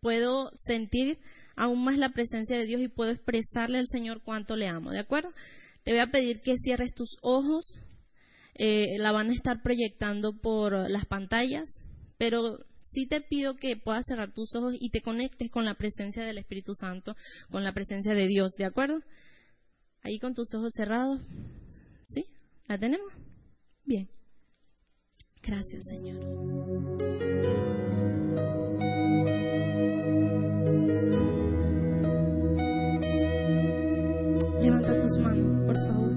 puedo sentir aún más la presencia de Dios y puedo expresarle al Señor cuánto le amo, ¿de acuerdo? Te voy a pedir que cierres tus ojos, eh, la van a estar proyectando por las pantallas, pero sí te pido que puedas cerrar tus ojos y te conectes con la presencia del Espíritu Santo, con la presencia de Dios, ¿de acuerdo? Ahí con tus ojos cerrados, ¿sí? ¿La tenemos? Bien. Gracias, Señor. Levanta tus manos, por favor.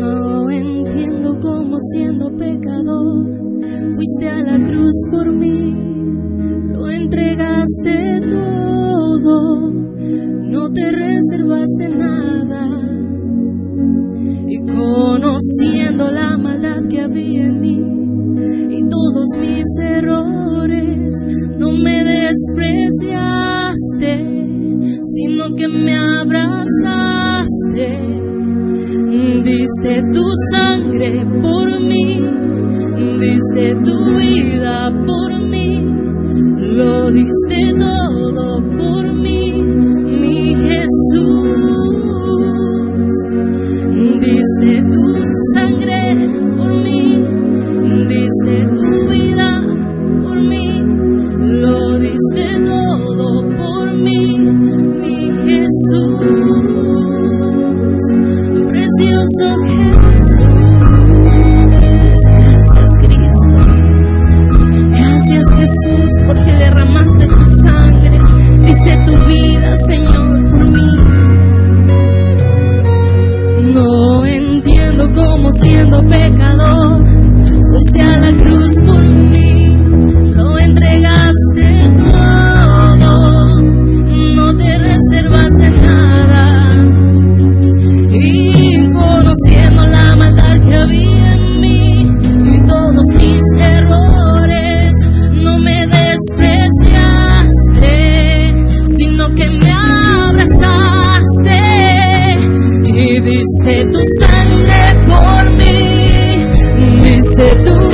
No entiendo cómo siendo pecador fuiste a la cruz por mí, lo entregaste todo, no te reservaste nada. Y conociendo la maldad que había en mí y todos mis errores, no me despreciaste, sino que me abrazaste. Diste tu sangre por mí, diste tu vida por mí, lo diste todo por mí, mi Jesús. Diste siendo pecador fuiste a la cruz por mí, tu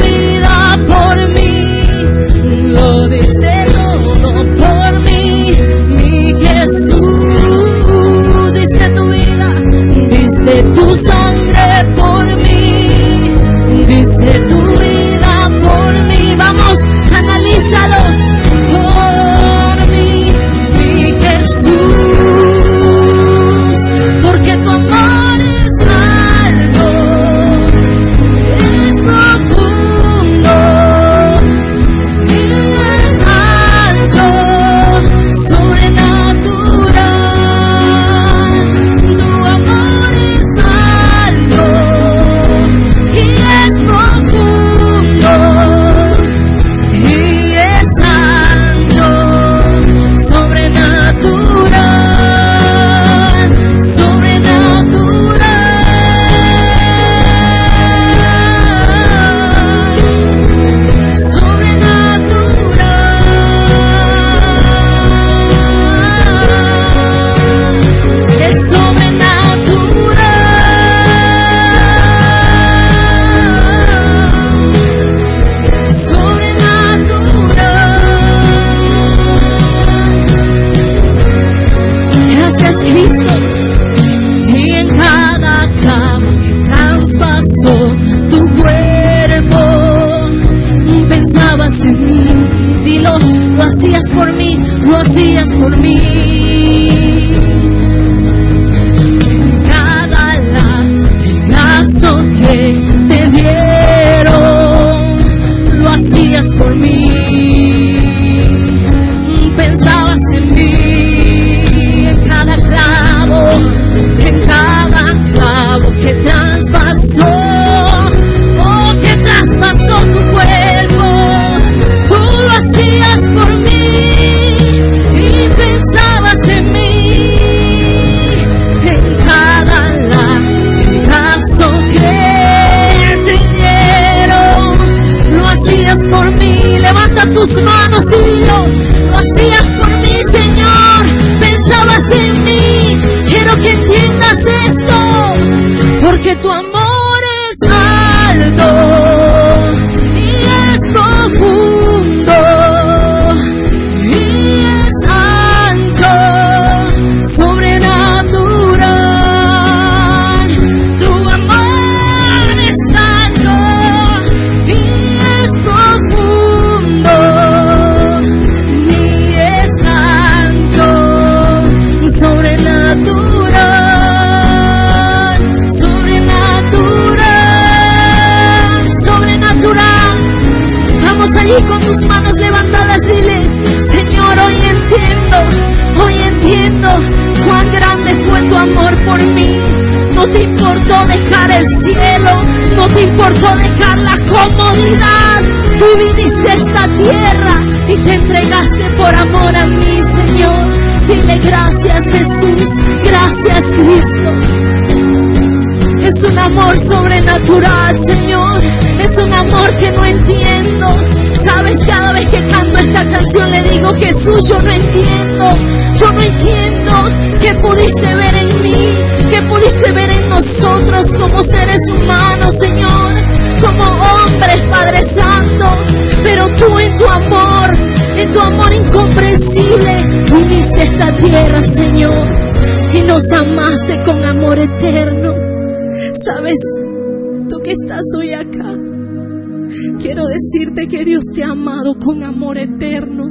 la comodidad. Tú viniste a esta tierra y te entregaste por amor a mí, Señor. Dile gracias Jesús, gracias Cristo. Es un amor sobrenatural, Señor. Es un amor que no entiendo. Sabes, cada vez que canto esta canción le digo, Jesús, yo no entiendo. Yo no entiendo que pudiste ver en mí, que pudiste ver en nosotros como seres humanos, Señor, como hombres, Padre Santo. Pero tú en tu amor, en tu amor incomprensible, viniste a esta tierra, Señor, y nos amaste con amor eterno. Sabes, tú que estás hoy acá, quiero decirte que Dios te ha amado con amor eterno,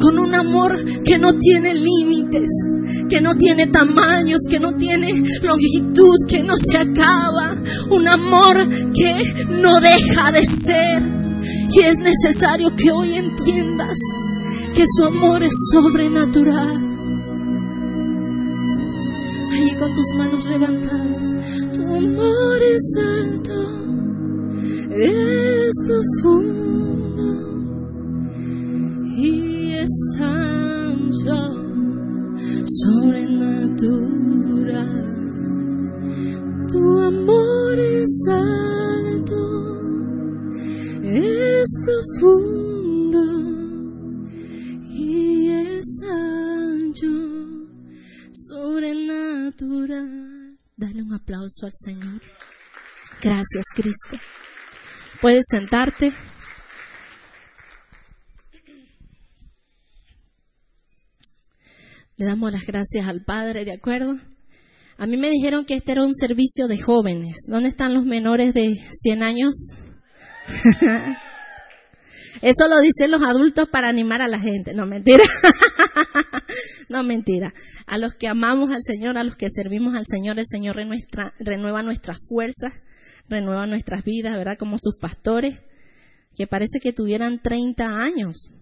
con un amor que no tiene límites, que no tiene tamaños, que no tiene longitud, que no se acaba, un amor que no deja de ser. Y es necesario que hoy entiendas que su amor es sobrenatural. Allí con tus manos levantadas amor es alto, es profundo y es ancho, sobrenatural. Tu amor es alto, es profundo y es ancho, sobrenatural. Dale un aplauso al Señor. Gracias, Cristo. Puedes sentarte. Le damos las gracias al Padre, ¿de acuerdo? A mí me dijeron que este era un servicio de jóvenes. ¿Dónde están los menores de 100 años? Eso lo dicen los adultos para animar a la gente. No, mentira. no, mentira. A los que amamos al Señor, a los que servimos al Señor, el Señor renueva nuestras fuerzas, renueva nuestras vidas, ¿verdad? Como sus pastores, que parece que tuvieran 30 años,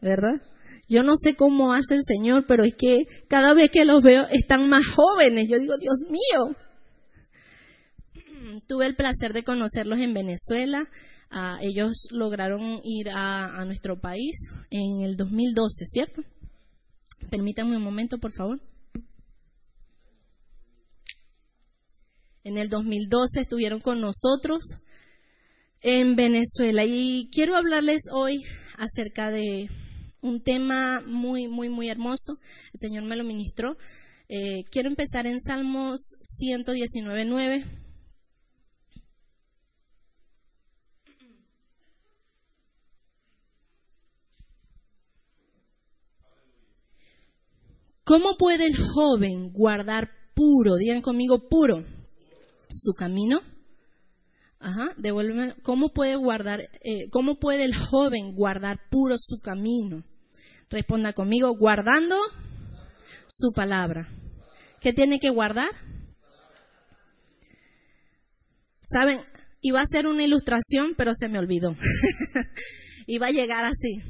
¿verdad? Yo no sé cómo hace el Señor, pero es que cada vez que los veo están más jóvenes. Yo digo, Dios mío. Tuve el placer de conocerlos en Venezuela Ah, ellos lograron ir a, nuestro país en el 2012, ¿cierto? Permítanme un momento, por favor. En el 2012 estuvieron con nosotros en Venezuela y quiero hablarles hoy acerca de un tema muy, muy, muy hermoso. El Señor me lo ministró. Eh, quiero empezar en Salmos 119.9. ¿Cómo puede el joven guardar puro, digan conmigo puro, su camino? Ajá, devuélveme. ¿Cómo puede guardar, eh, cómo puede el joven guardar puro su camino? Responda conmigo, guardando su palabra. ¿Qué tiene que guardar? Saben, iba a ser una ilustración, pero se me olvidó. iba a llegar así,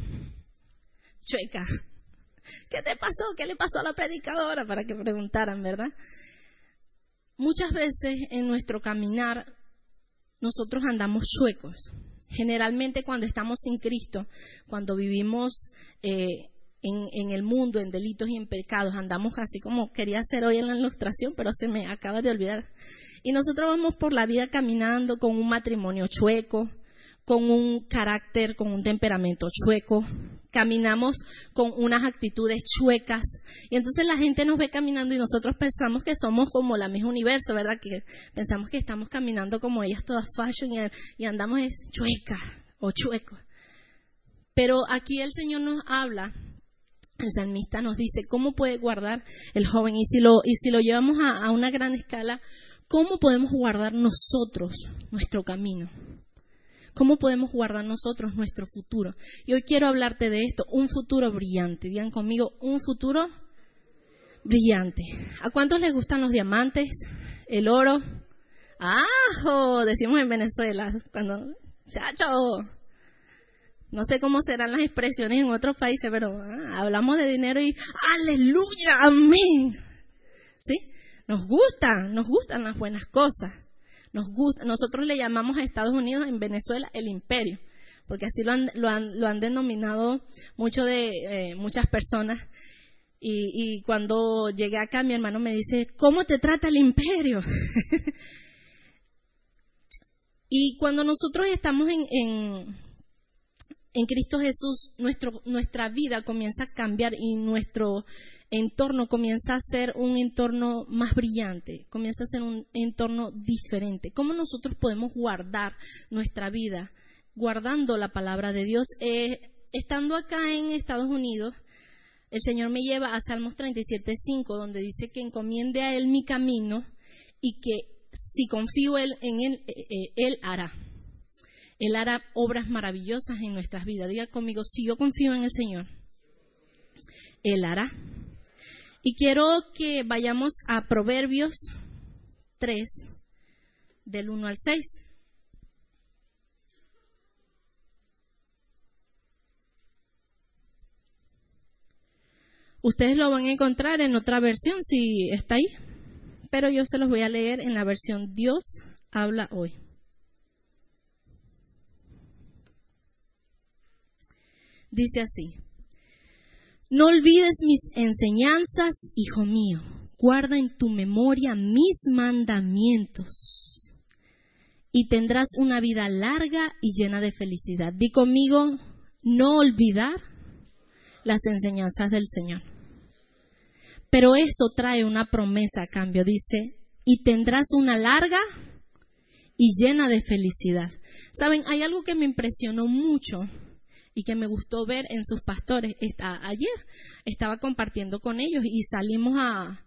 chueca. ¿Qué te pasó? ¿Qué le pasó a la predicadora? Para que preguntaran, ¿verdad? Muchas veces en nuestro caminar nosotros andamos chuecos. Generalmente cuando estamos sin Cristo, cuando vivimos eh, en, en, el mundo, en delitos y en pecados, andamos así como quería hacer hoy en la ilustración, pero se me acaba de olvidar. Y nosotros vamos por la vida caminando con un matrimonio chueco, con un carácter, con un temperamento chueco, caminamos con unas actitudes chuecas y entonces la gente nos ve caminando y nosotros pensamos que somos como la misma universo, ¿verdad? Que pensamos que estamos caminando como ellas todas fashion y, andamos es chueca o chueco. Pero aquí el Señor nos habla, el salmista nos dice cómo puede guardar el joven y si lo, y si lo llevamos a una gran escala, ¿cómo podemos guardar nosotros nuestro camino? ¿Cómo podemos guardar nosotros nuestro futuro? Y hoy quiero hablarte de esto, un futuro brillante. Digan conmigo, un futuro brillante. ¿A cuántos les gustan los diamantes? ¿El oro? ¡Ajo! Decimos en Venezuela, cuando, chacho. No sé cómo serán las expresiones en otros países, pero ah, hablamos de dinero y aleluya, amén. ¿Sí? Nos gustan, nos gustan las buenas cosas. Nos gusta, nosotros le llamamos a Estados Unidos en Venezuela el imperio, porque así lo han, lo han, lo han denominado mucho de, eh, muchas personas. Y, y, cuando llegué acá, mi hermano me dice, ¿cómo te trata el imperio? y cuando nosotros estamos en, en, en Cristo Jesús, nuestro, nuestra vida comienza a cambiar y nuestro entorno comienza a ser un entorno más brillante, comienza a ser un entorno diferente. ¿Cómo nosotros podemos guardar nuestra vida guardando la palabra de Dios? Eh, estando acá en Estados Unidos, el Señor me lleva a Salmos 37.5, donde dice que encomiende a Él mi camino y que si confío en Él, eh, eh, Él hará. Él hará obras maravillosas en nuestras vidas. Diga conmigo, si yo confío en el Señor, Él hará. Y quiero que vayamos a Proverbios 3, del 1 al 6. Ustedes lo van a encontrar en otra versión si está ahí, pero yo se los voy a leer en la versión Dios habla hoy. Dice así, no olvides mis enseñanzas, hijo mío. Guarda en tu memoria mis mandamientos y tendrás una vida larga y llena de felicidad. Di conmigo, no olvidar las enseñanzas del Señor. Pero eso trae una promesa a cambio. Dice, y tendrás una larga y llena de felicidad. Saben, hay algo que me impresionó mucho y que me gustó ver en sus pastores. ayer estaba compartiendo con ellos y salimos a,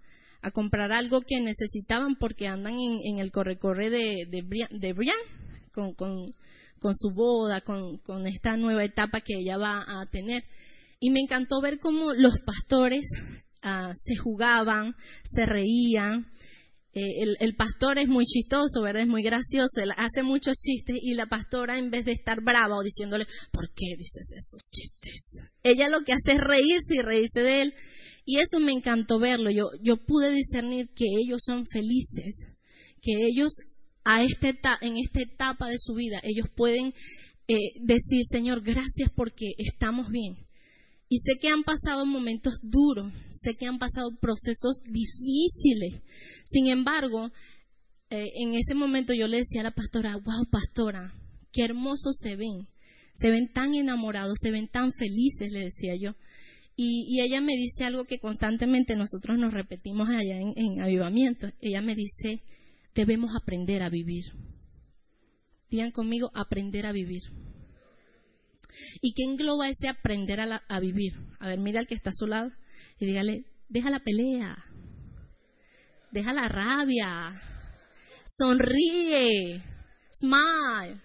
comprar algo que necesitaban porque andan en, el corre-corre de, de, Brian, con, su boda, con, esta nueva etapa que ella va a tener. Y me encantó ver cómo los pastores ah, se jugaban, se reían, eh, el, pastor es muy chistoso, ¿verdad? Es muy gracioso, él hace muchos chistes y la pastora en vez de estar brava o diciéndole, ¿por qué dices esos chistes? Ella lo que hace es reírse y reírse de él. Y eso me encantó verlo. Yo, yo pude discernir que ellos son felices, que ellos a este, en esta etapa de su vida, ellos pueden eh, decir, Señor, gracias porque estamos bien. Y sé que han pasado momentos duros, sé que han pasado procesos difíciles. Sin embargo, eh, en ese momento yo le decía a la pastora, wow, pastora, qué hermosos se ven. Se ven tan enamorados, se ven tan felices, le decía yo. Y, ella me dice algo que constantemente nosotros nos repetimos allá en, en avivamiento. Ella me dice, debemos aprender a vivir. Digan conmigo, aprender a vivir. ¿Y qué engloba ese aprender a, vivir? A ver, mira al que está a su lado y dígale, deja la pelea, deja la rabia, sonríe, smile.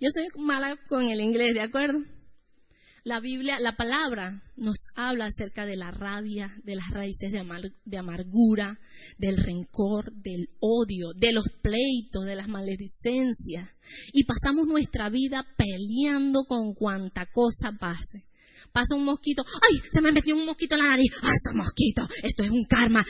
Yo soy mala con el inglés, ¿de acuerdo? La Biblia, la palabra nos habla acerca de la rabia, de las raíces de, amargura, del rencor, del odio, de los pleitos, de las maledicencias. Y pasamos nuestra vida peleando con cuanta cosa pase. Pasa un mosquito, ¡ay! Se me metió un mosquito en la nariz. ¡Ah, este mosquito! Esto es un karma.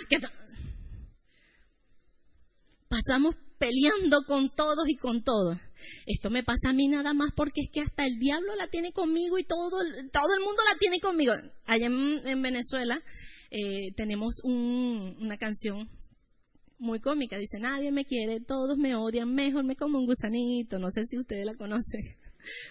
Pasamos peleando con todos y con todos. Esto me pasa a mí nada más porque es que hasta el diablo la tiene conmigo y todo, todo el mundo la tiene conmigo. Allá en, Venezuela eh, tenemos una canción muy cómica. Dice, nadie me quiere, todos me odian, mejor me como un gusanito. No sé si ustedes la conocen.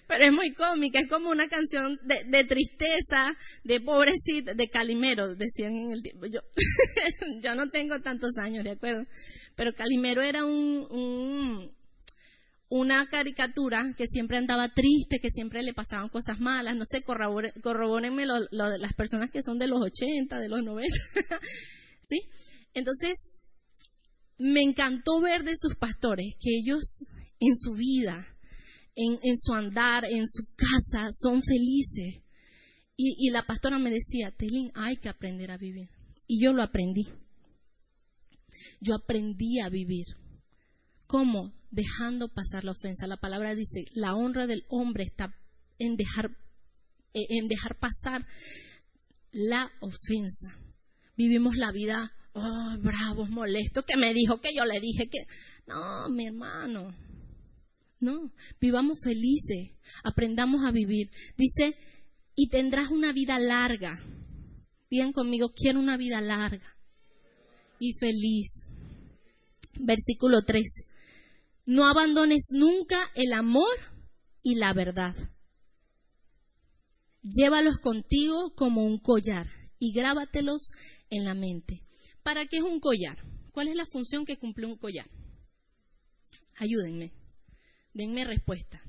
Pero es muy cómica, es como una canción de, de tristeza, de pobrecito, de calimero, decían en el tiempo. Yo, yo no tengo tantos años, ¿de acuerdo? Pero Calimero era un, una caricatura que siempre andaba triste, que siempre le pasaban cosas malas. No sé, corrobórenme lo, las personas que son de los 80, de los 90. ¿Sí? Entonces, me encantó ver de sus pastores que ellos en su vida, en, su andar, en su casa, son felices. Y, y la pastora me decía, Telín, hay que aprender a vivir. Y yo lo aprendí yo aprendí a vivir. ¿Cómo? Dejando pasar la ofensa. La palabra dice, la honra del hombre está en dejar, eh, en dejar pasar la ofensa. Vivimos la vida, oh, bravos, molestos, que me dijo, que yo le dije, que... No, mi hermano, no, vivamos felices, aprendamos a vivir. Dice, y tendrás una vida larga. Digan conmigo, quiero una vida larga y feliz. Versículo 3. No abandones nunca el amor y la verdad. Llévalos contigo como un collar y grábatelos en la mente. ¿Para qué es un collar? ¿Cuál es la función que cumple un collar? Ayúdenme. Denme respuesta.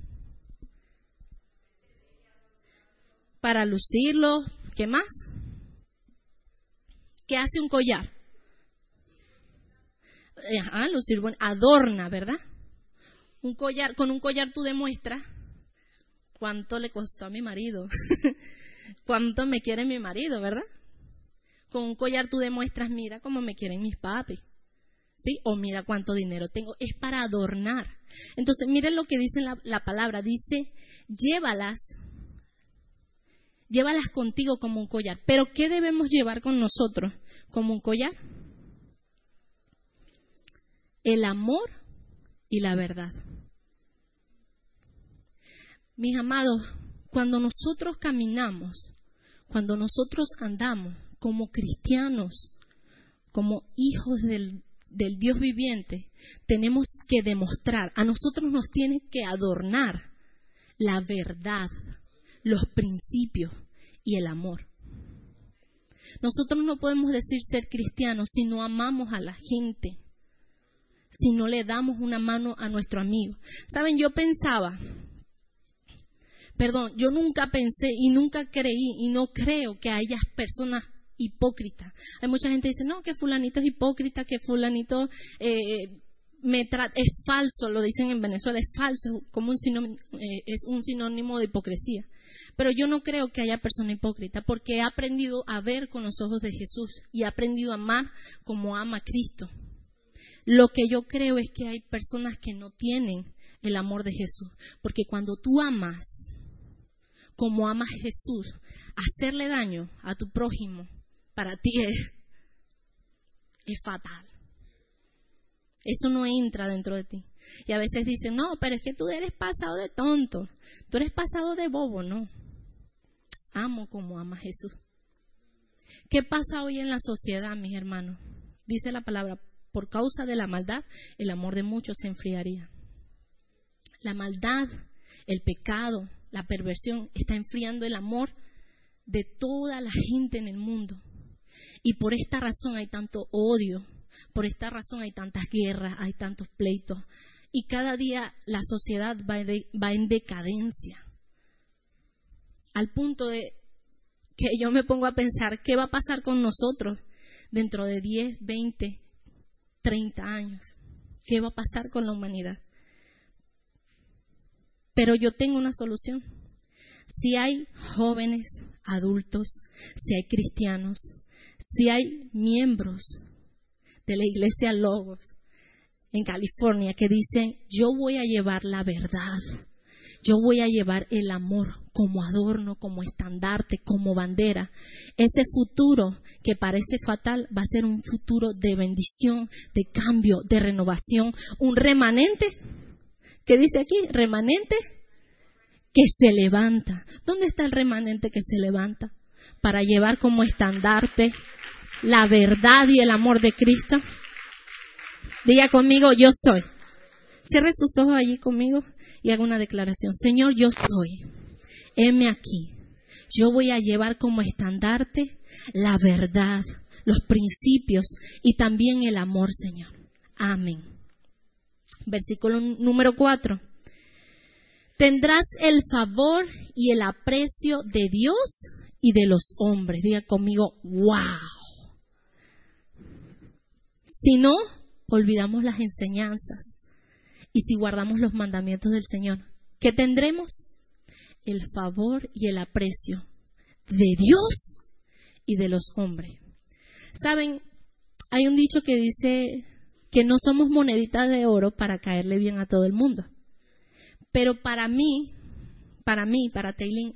Para lucirlo, ¿qué más? ¿Qué hace un collar? Ajá, lucir bueno, adorna, ¿verdad? Un collar, con un collar tú demuestras cuánto le costó a mi marido, cuánto me quiere mi marido, ¿verdad? Con un collar tú demuestras, mira cómo me quieren mis papis. ¿Sí? O mira cuánto dinero tengo. Es para adornar. Entonces, miren lo que dice la, la palabra. Dice, llévalas, llévalas contigo como un collar. Pero ¿qué debemos llevar con nosotros como un collar? El amor y la verdad. Mis amados, cuando nosotros caminamos, cuando nosotros andamos como cristianos, como hijos del, del Dios viviente, tenemos que demostrar, a nosotros nos tiene que adornar la verdad, los principios y el amor. Nosotros no podemos decir ser cristianos si no amamos a la gente, si no le damos una mano a nuestro amigo. Saben, yo pensaba, perdón, yo nunca pensé y nunca creí y no creo que haya personas hipócrita. Hay mucha gente que dice, no, que fulanito es hipócrita, que fulanito eh, me es falso, lo dicen en Venezuela, es falso, como un sinónimo, eh, es un sinónimo de hipocresía. Pero yo no creo que haya persona hipócrita, porque he aprendido a ver con los ojos de Jesús y he aprendido a amar como ama Cristo. Lo que yo creo es que hay personas que no tienen el amor de Jesús, porque cuando tú amas como ama Jesús, hacerle daño a tu prójimo para ti es, fatal. Eso no entra dentro de ti. Y a veces dicen, no, pero es que tú eres pasado de tonto, tú eres pasado de bobo, no. Amo como ama Jesús. ¿Qué pasa hoy en la sociedad, mis hermanos? Dice la palabra, por causa de la maldad, el amor de muchos se enfriaría. La maldad, el pecado, la perversión está enfriando el amor de toda la gente en el mundo. Y por esta razón hay tanto odio, por esta razón hay tantas guerras, hay tantos pleitos. Y cada día la sociedad va, en decadencia. Al punto de que yo me pongo a pensar, ¿qué va a pasar con nosotros dentro de 10, 20, 30 años? ¿Qué va a pasar con la humanidad? Pero yo tengo una solución. Si hay jóvenes, adultos, si hay cristianos, si hay miembros de la iglesia Logos en California que dicen, yo voy a llevar la verdad, yo voy a llevar el amor como adorno, como estandarte, como bandera. Ese futuro que parece fatal va a ser un futuro de bendición, de cambio, de renovación, un remanente. ¿Qué dice aquí? Remanente que se levanta. ¿Dónde está el remanente que se levanta? Para llevar como estandarte la verdad y el amor de Cristo? Diga conmigo, yo soy. Cierre sus ojos allí conmigo y haga una declaración. Señor, yo soy. Heme aquí. Yo voy a llevar como estandarte la verdad, los principios y también el amor, Señor. Amén. Versículo número 4. Tendrás el favor y el aprecio de Dios y de los hombres. Diga conmigo, wow. Si no, olvidamos las enseñanzas y si guardamos los mandamientos del Señor, ¿qué tendremos? El favor y el aprecio de Dios y de los hombres. Saben, hay un dicho que dice que no somos moneditas de oro para caerle bien a todo el mundo. Pero para mí, para mí, para Taylin,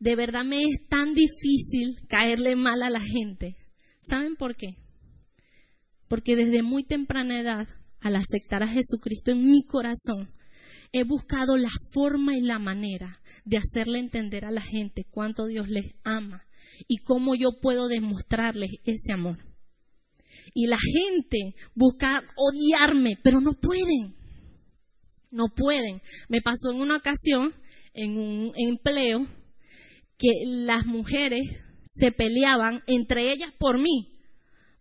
de verdad me es tan difícil caerle mal a la gente. ¿Saben por qué? Porque desde muy temprana edad, al aceptar a Jesucristo en mi corazón, he buscado la forma y la manera de hacerle entender a la gente cuánto Dios les ama y cómo yo puedo demostrarles ese amor. Y la gente busca odiarme, pero no pueden. No pueden. Me pasó en una ocasión, en un empleo, que las mujeres se peleaban entre ellas por mí,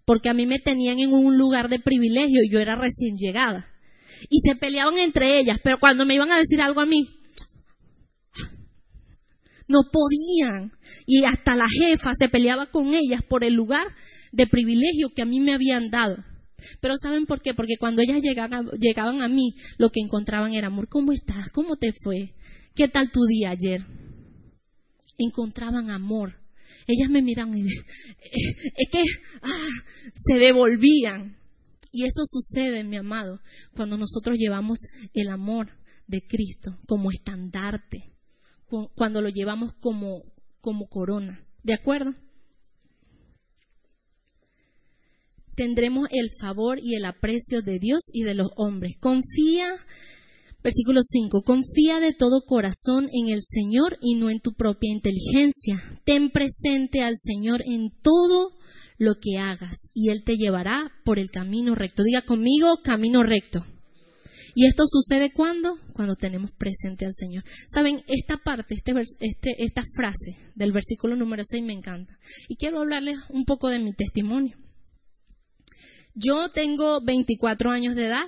porque a mí me tenían en un lugar de privilegio y yo era recién llegada. Y se peleaban entre ellas, pero cuando me iban a decir algo a mí, no podían. Y hasta la jefa se peleaba con ellas por el lugar de privilegio que a mí me habían dado. Pero ¿saben por qué? Porque cuando ellas llegaban a, llegaban a mí, lo que encontraban era, amor, ¿cómo estás? ¿Cómo te fue? ¿Qué tal tu día ayer? Encontraban amor. Ellas me miraban y es que ah, se devolvían. Y eso sucede, mi amado, cuando nosotros llevamos el amor de Cristo como estandarte, cuando lo llevamos como, como corona. ¿De acuerdo? Tendremos el favor y el aprecio de Dios y de los hombres. Confía, versículo 5, confía de todo corazón en el Señor y no en tu propia inteligencia. Ten presente al Señor en todo lo que hagas y Él te llevará por el camino recto. Diga conmigo, camino recto. ¿Y esto sucede cuando? Cuando tenemos presente al Señor. Saben, esta parte, este, este, esta frase del versículo número 6 me encanta. Y quiero hablarles un poco de mi testimonio. Yo tengo 24 años de edad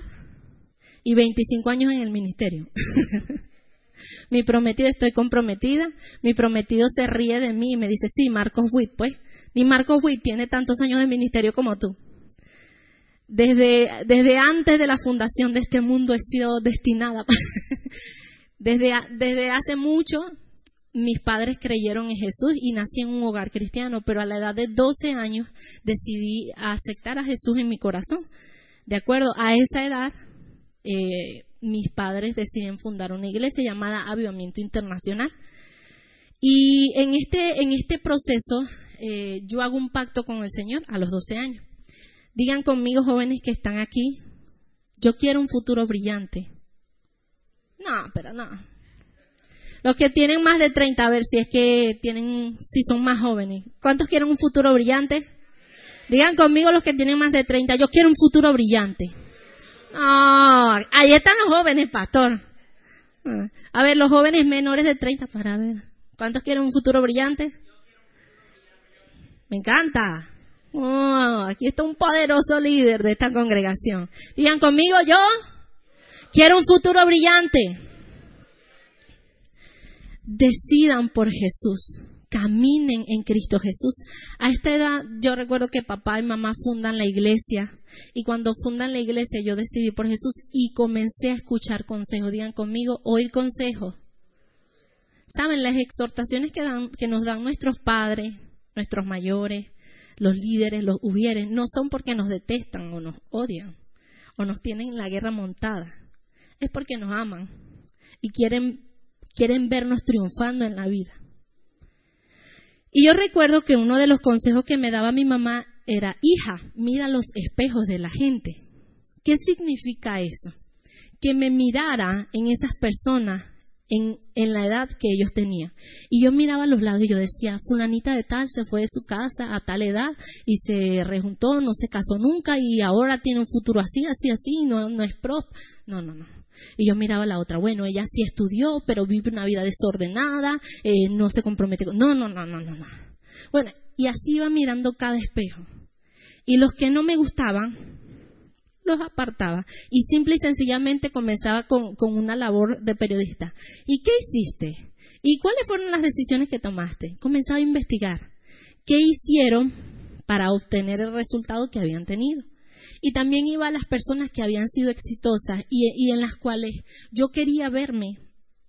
y 25 años en el ministerio. mi prometida, estoy comprometida. Mi prometido se ríe de mí y me dice, sí, Marcos Witt, pues. Ni Marcos Witt tiene tantos años de ministerio como tú. Desde, desde antes de la fundación de este mundo he sido destinada. desde, desde hace mucho mis padres creyeron en Jesús y nací en un hogar cristiano, pero a la edad de 12 años decidí aceptar a Jesús en mi corazón. De acuerdo, a esa edad eh, mis padres deciden fundar una iglesia llamada Avivamiento Internacional. Y en este, en este proceso eh, yo hago un pacto con el Señor a los 12 años. Digan conmigo, jóvenes que están aquí, yo quiero un futuro brillante. No, pero no. Los que tienen más de 30, a ver si es que tienen, si son más jóvenes. ¿Cuántos quieren un futuro brillante? Digan conmigo los que tienen más de 30, yo quiero un futuro brillante. No, ahí están los jóvenes, pastor. A ver, los jóvenes menores de 30, para ver. ¿Cuántos quieren un futuro brillante? Me encanta. Oh, aquí está un poderoso líder de esta congregación. Digan conmigo, yo quiero un futuro brillante. Decidan por Jesús. Caminen en Cristo Jesús. A esta edad yo recuerdo que papá y mamá fundan la iglesia. Y cuando fundan la iglesia yo decidí por Jesús y comencé a escuchar consejos. Digan conmigo, oír consejos. Saben, las exhortaciones que, dan, que nos dan nuestros padres, nuestros mayores, los líderes, los hubieres, no son porque nos detestan o nos odian o nos tienen la guerra montada. Es porque nos aman y quieren, quieren vernos triunfando en la vida. Y yo recuerdo que uno de los consejos que me daba mi mamá era, hija, mira los espejos de la gente. ¿Qué significa eso? Que me mirara en esas personas en, la edad que ellos tenían. Y yo miraba a los lados y yo decía, fulanita de tal se fue de su casa a tal edad y se rejuntó, no se casó nunca y ahora tiene un futuro así, así, así, no, no es pro. No, no, no. Y yo miraba a la otra, bueno, ella sí estudió, pero vive una vida desordenada, eh, no se compromete con... No, no, no, no, no, no. Bueno, y así iba mirando cada espejo. Y los que no me gustaban, los apartaba y simple y sencillamente comenzaba con, una labor de periodista. ¿Y qué hiciste? ¿Y cuáles fueron las decisiones que tomaste? Comenzaba a investigar. ¿Qué hicieron para obtener el resultado que habían tenido? Y también iba a las personas que habían sido exitosas y, en las cuales yo quería verme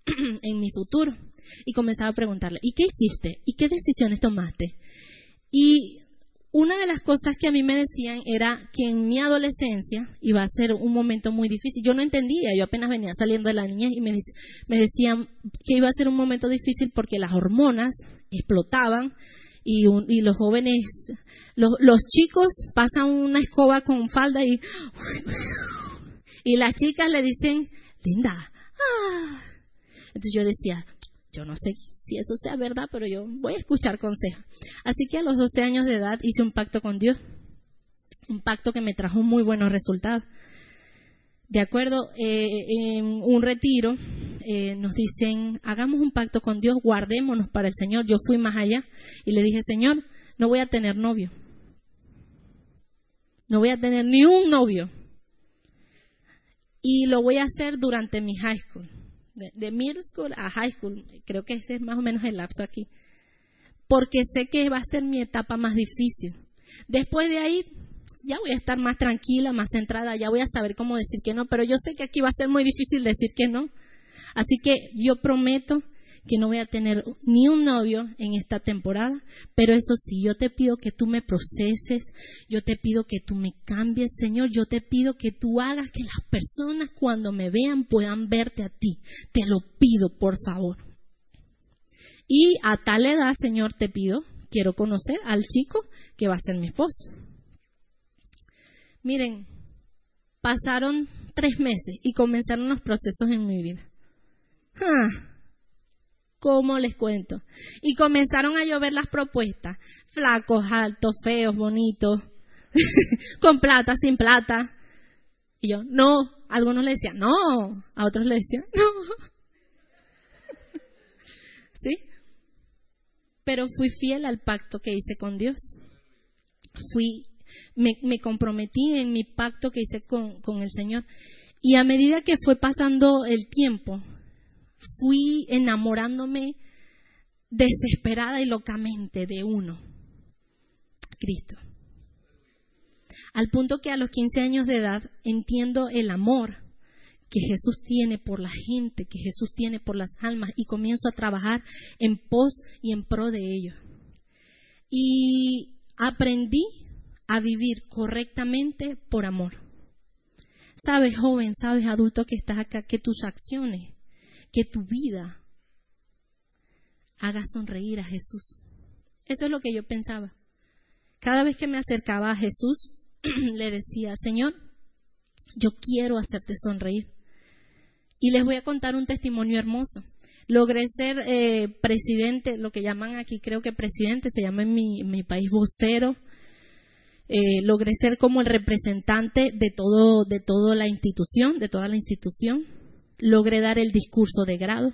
en mi futuro. Y comenzaba a preguntarle, ¿y qué hiciste? ¿Y qué decisiones tomaste? Y una de las cosas que a mí me decían era que en mi adolescencia iba a ser un momento muy difícil. Yo no entendía, yo apenas venía saliendo de la niña y me decían que iba a ser un momento difícil porque las hormonas explotaban y, y los jóvenes, los, los, chicos pasan una escoba con falda y, y las chicas le dicen, linda. Ah. Entonces yo decía, yo no sé si eso sea verdad, pero yo voy a escuchar consejos. Así que a los 12 años de edad hice un pacto con Dios, un pacto que me trajo muy buenos resultados. De acuerdo, eh, en un retiro eh, nos dicen, hagamos un pacto con Dios, guardémonos para el Señor. Yo fui más allá y le dije, Señor, no voy a tener novio. No voy a tener ni un novio. Y lo voy a hacer durante mi high school de, middle school a high school, creo que ese es más o menos el lapso aquí, porque sé que va a ser mi etapa más difícil. Después de ahí, ya voy a estar más tranquila, más centrada, ya voy a saber cómo decir que no, pero yo sé que aquí va a ser muy difícil decir que no. Así que yo prometo que no voy a tener ni un novio en esta temporada, pero eso sí, yo te pido que tú me proceses, yo te pido que tú me cambies, Señor, yo te pido que tú hagas que las personas cuando me vean puedan verte a ti. Te lo pido, por favor. Y a tal edad, Señor, te pido, quiero conocer al chico que va a ser mi esposo. Miren, pasaron tres meses y comenzaron los procesos en mi vida. Ah, ¿Cómo les cuento? Y comenzaron a llover las propuestas. Flacos, altos, feos, bonitos, con plata, sin plata. Y yo, no. algunos le decían, no. A otros le decían, no. ¿Sí? Pero fui fiel al pacto que hice con Dios. Fui, me, comprometí en mi pacto que hice con, con el Señor. Y a medida que fue pasando el tiempo, fui enamorándome desesperada y locamente de uno, Cristo. Al punto que a los 15 años de edad entiendo el amor que Jesús tiene por la gente, que Jesús tiene por las almas y comienzo a trabajar en pos y en pro de ellos. Y aprendí a vivir correctamente por amor. Sabes, joven, sabes, adulto que estás acá, que tus acciones que tu vida haga sonreír a Jesús. Eso es lo que yo pensaba. Cada vez que me acercaba a Jesús, le decía, Señor, yo quiero hacerte sonreír. Y les voy a contar un testimonio hermoso. Logré ser eh, presidente, lo que llaman aquí creo que presidente, se llama en mi, país vocero. Eh, logré ser como el representante de todo, de toda la institución, de toda la institución logré dar el discurso de grado,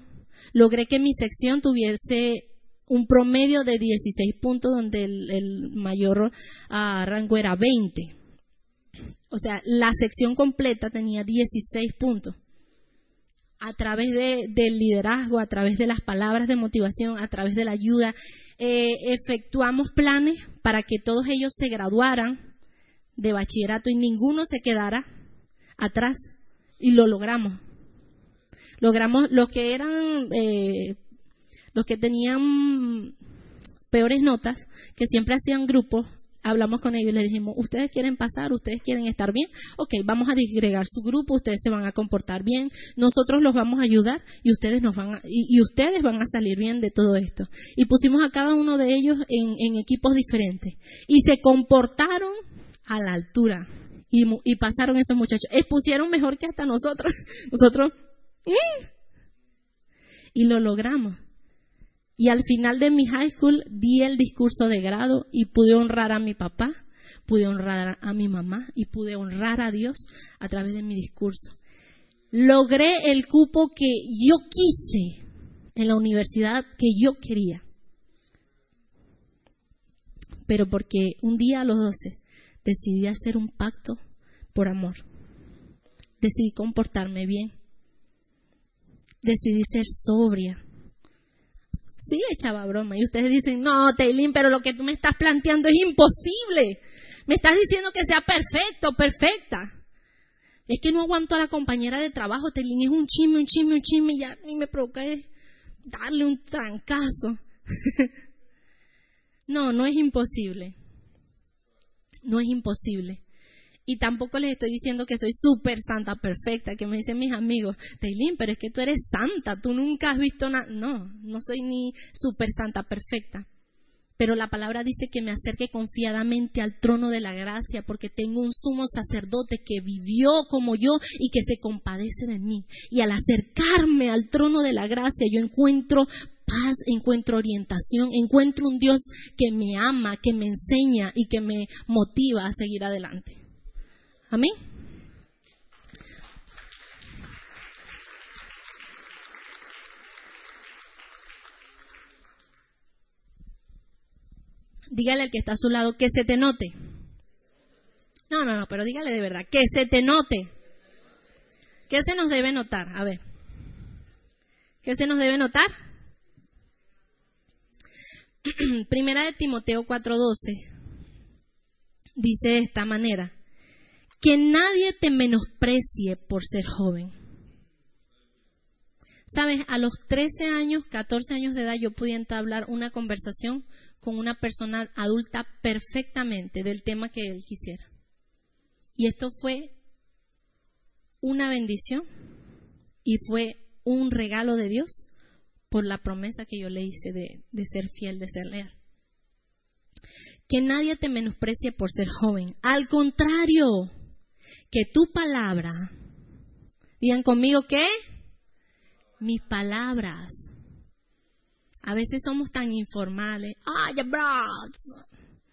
logré que mi sección tuviese un promedio de 16 puntos donde el, mayor ah, rango era 20. O sea, la sección completa tenía 16 puntos. A través del liderazgo, a través de las palabras de motivación, a través de la ayuda, eh, efectuamos planes para que todos ellos se graduaran de bachillerato y ninguno se quedara atrás. Y lo logramos logramos los que eran, eh, los que tenían peores notas, que siempre hacían grupos, hablamos con ellos y les dijimos, ustedes quieren pasar, ustedes quieren estar bien, ok, vamos a disgregar su grupo, ustedes se van a comportar bien, nosotros los vamos a ayudar y ustedes nos van a, y, ustedes van a salir bien de todo esto. Y pusimos a cada uno de ellos en, equipos diferentes. Y se comportaron a la altura. Y, y pasaron esos muchachos, expusieron mejor que hasta nosotros, nosotros y lo logramos. Y al final de mi high school di el discurso de grado y pude honrar a mi papá, pude honrar a mi mamá y pude honrar a Dios a través de mi discurso. Logré el cupo que yo quise en la universidad que yo quería. Pero porque un día a los 12 decidí hacer un pacto por amor. Decidí comportarme bien decidí ser sobria. Sí, echaba broma. Y ustedes dicen, no, Teilín, pero lo que tú me estás planteando es imposible. Me estás diciendo que sea perfecto, perfecta. Es que no aguanto a la compañera de trabajo, Teilín, es un chisme, un chisme, un chisme, y ya ni me provoca darle un trancazo. no, no es imposible. No es imposible. Y tampoco les estoy diciendo que soy súper santa, perfecta, que me dicen mis amigos, Teilín, pero es que tú eres santa, tú nunca has visto nada. No, no soy ni súper santa, perfecta. Pero la palabra dice que me acerque confiadamente al trono de la gracia porque tengo un sumo sacerdote que vivió como yo y que se compadece de mí. Y al acercarme al trono de la gracia yo encuentro paz, encuentro orientación, encuentro un Dios que me ama, que me enseña y que me motiva a seguir adelante. Amén. Dígale al que está a su lado que se te note. No, no, no, pero dígale de verdad, que se te note. ¿Qué se nos debe notar? A ver. ¿Qué se nos debe notar? Primera de Timoteo 4:12 dice de esta manera, que nadie te menosprecie por ser joven. Sabes, a los 13 años, 14 años de edad yo pude entablar una conversación con una persona adulta perfectamente del tema que él quisiera. Y esto fue una bendición y fue un regalo de Dios por la promesa que yo le hice de, de ser fiel, de ser leal. Que nadie te menosprecie por ser joven. Al contrario, que tu palabra, digan conmigo que mis palabras. A veces somos tan informales. Ay, bros.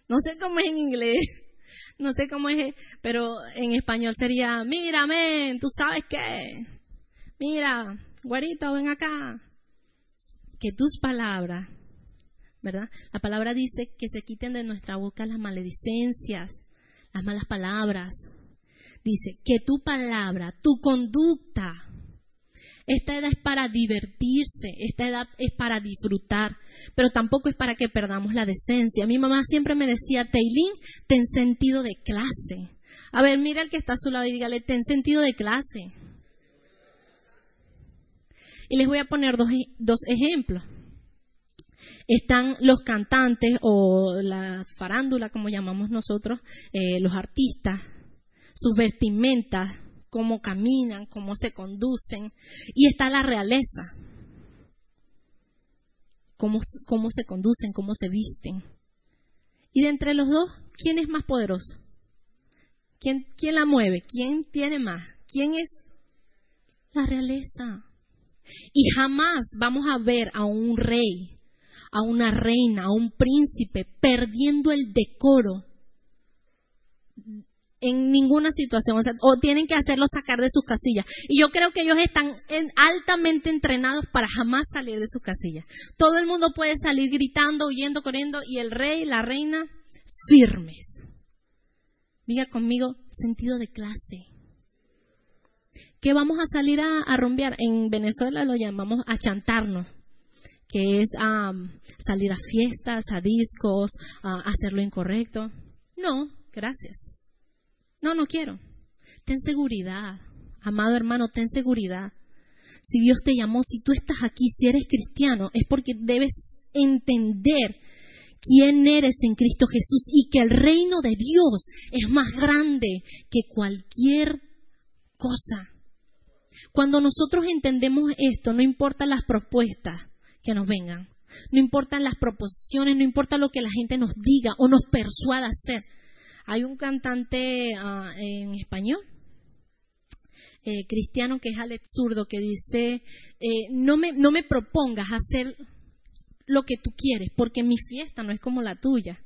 No sé cómo es en inglés. No sé cómo es, pero en español sería, mírame, tú sabes qué. Mira, güerito, ven acá. Que tus palabras, ¿verdad? La palabra dice que se quiten de nuestra boca las maledicencias, las malas palabras, dice que tu palabra, tu conducta, esta edad es para divertirse, esta edad es para disfrutar, pero tampoco es para que perdamos la decencia. Mi mamá siempre me decía, Teilín, ten sentido de clase. A ver, mira el que está a su lado y dígale, ten sentido de clase. Y les voy a poner dos, dos ejemplos. Están los cantantes o la farándula, como llamamos nosotros, eh, los artistas, sus vestimentas, cómo caminan, cómo se conducen. Y está la realeza, cómo, cómo se conducen, cómo se visten. Y de entre los dos, ¿quién es más poderoso? ¿Quién, ¿Quién la mueve? ¿Quién tiene más? ¿Quién es? La realeza. Y jamás vamos a ver a un rey, a una reina, a un príncipe perdiendo el decoro en ninguna situación, o, tienen que hacerlo sacar de sus casillas. Y yo creo que ellos están altamente entrenados para jamás salir de sus casillas. Todo el mundo puede salir gritando, huyendo, corriendo, y el rey, la reina, firmes. Diga conmigo, sentido de clase. ¿Qué vamos a salir a, a? En Venezuela lo llamamos a chantarnos que es salir a fiestas, a discos, a hacer lo incorrecto. No, gracias. No, no quiero. Ten seguridad. Amado hermano, ten seguridad. Si Dios te llamó, si tú estás aquí, si eres cristiano, es porque debes entender quién eres en Cristo Jesús y que el reino de Dios es más grande que cualquier cosa. Cuando nosotros entendemos esto, no importan las propuestas que nos vengan, no importan las proposiciones, no importa lo que la gente nos diga o nos persuada a hacer. Hay un cantante ah, en español, eh, cristiano, que es Alex Zurdo, que dice, eh, no, me, no me propongas hacer lo que tú quieres, porque mi fiesta no es como la tuya.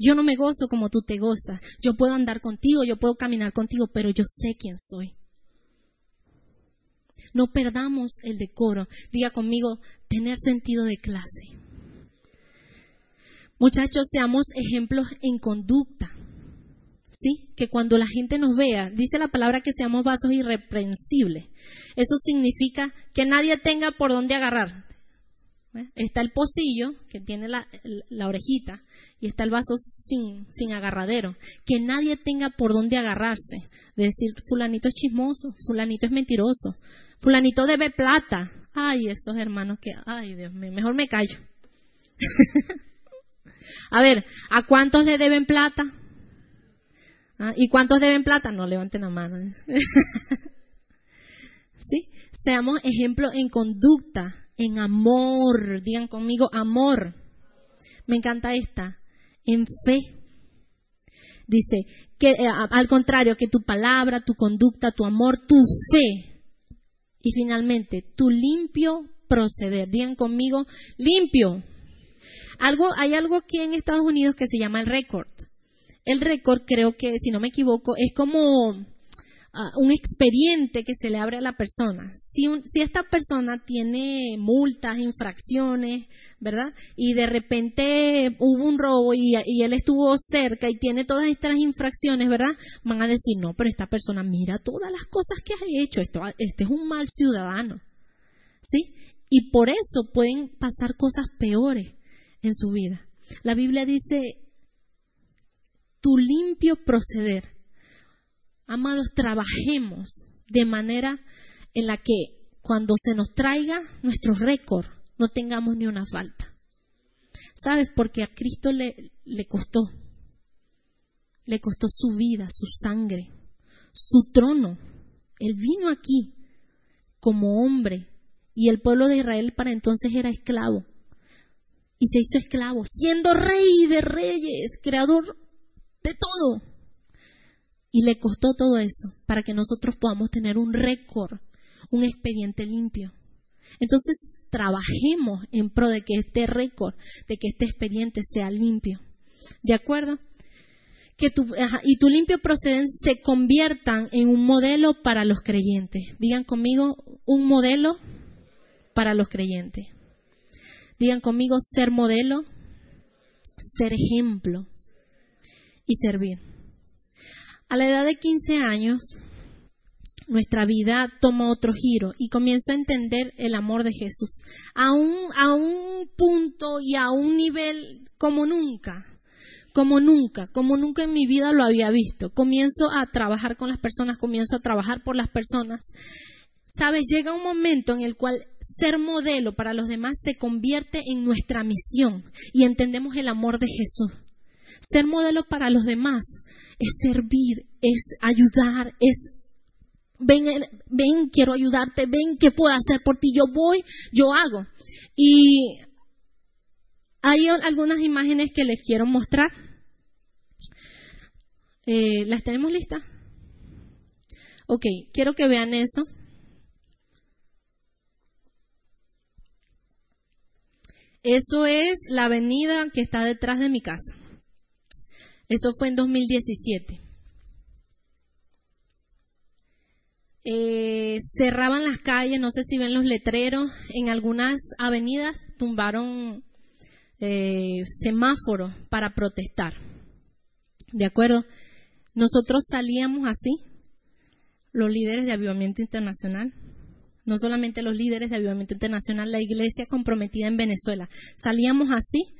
Yo no me gozo como tú te gozas. Yo puedo andar contigo, yo puedo caminar contigo, pero yo sé quién soy. No perdamos el decoro. Diga conmigo, tener sentido de clase. Muchachos, seamos ejemplos en conducta. ¿Sí? Que cuando la gente nos vea, dice la palabra que seamos vasos irreprensibles. Eso significa que nadie tenga por dónde agarrar. Está el pocillo, que tiene la, orejita, y está el vaso sin, sin agarradero. Que nadie tenga por dónde agarrarse. De decir, fulanito es chismoso, fulanito es mentiroso, fulanito debe plata. Ay, estos hermanos que, ay Dios mío, mejor me callo. A ver, ¿a cuántos le deben plata? ¿Ah? ¿Y cuántos deben plata? No levanten la mano. ¿Sí? Seamos ejemplo en conducta, en amor. Digan conmigo, amor. Me encanta esta. En fe. Dice que eh, al contrario, que tu palabra, tu conducta, tu amor, tu fe. Y finalmente, tu limpio proceder. Digan conmigo, limpio. Algo, hay algo aquí en Estados Unidos que se llama el récord. El récord creo que, si no me equivoco, es como ah, un expediente que se le abre a la persona. Si, esta persona tiene multas, infracciones, ¿verdad? Y de repente hubo un robo y, y, él estuvo cerca y tiene todas estas infracciones, ¿verdad? Van a decir, no, pero esta persona mira todas las cosas que ha hecho, esto, este es un mal ciudadano. ¿Sí? Y por eso pueden pasar cosas peores en su vida. La Biblia dice, limpio proceder. Amados, trabajemos de manera en la que cuando se nos traiga nuestro récord no tengamos ni una falta. ¿Sabes? Porque a Cristo le, le costó. Le costó su vida, su sangre, su trono. Él vino aquí como hombre y el pueblo de Israel para entonces era esclavo y se hizo esclavo, siendo rey de reyes, creador todo. Y le costó todo eso para que nosotros podamos tener un récord, un expediente limpio. Entonces, trabajemos en pro de que este récord, de que este expediente sea limpio. ¿De acuerdo? Que tu, y tu limpio procedente se conviertan en un modelo para los creyentes. Digan conmigo, un modelo para los creyentes. Digan conmigo ser modelo, ser ejemplo y servir. A la edad de 15 años, nuestra vida toma otro giro y comienzo a entender el amor de Jesús a un, a un punto y a un nivel como nunca, como nunca, como nunca en mi vida lo había visto. Comienzo a trabajar con las personas, comienzo a trabajar por las personas Sabes, llega un momento en el cual ser modelo para los demás se convierte en nuestra misión y entendemos el amor de Jesús. Ser modelo para los demás es servir, es ayudar, es ven, ven, quiero ayudarte, ven, ¿qué puedo hacer por ti? Yo voy, yo hago. Y hay algunas imágenes que les quiero mostrar. Eh, ¿Las tenemos listas? Ok, quiero que vean eso. Eso es la avenida que está detrás de mi casa. Eso fue en 2017. Eh, cerraban las calles, no sé si ven los letreros, en algunas avenidas tumbaron eh, semáforos para protestar. ¿De acuerdo? Nosotros salíamos así, los líderes de Avivamiento Internacional, no solamente los líderes de Avivamiento Internacional, la iglesia comprometida en Venezuela. Salíamos así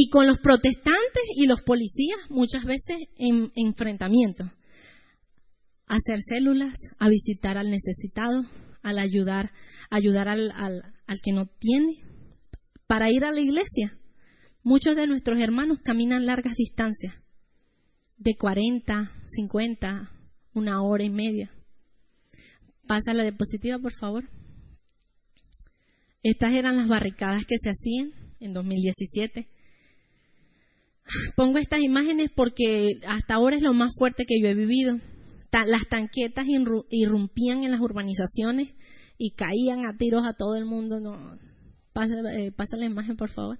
y con los protestantes y los policías muchas veces en enfrentamiento. A hacer células, a visitar al necesitado, al ayudar, ayudar al, al, al que no tiene, para ir a la iglesia. Muchos de nuestros hermanos caminan largas distancias, de 40, 50, una hora y media. Pasa la diapositiva, por favor. Estas eran las barricadas que se hacían en 2017. Pongo estas imágenes porque hasta ahora es lo más fuerte que yo he vivido. Las tanquetas irrumpían en las urbanizaciones y caían a tiros a todo el mundo. No, pasa, eh, la imagen, por favor.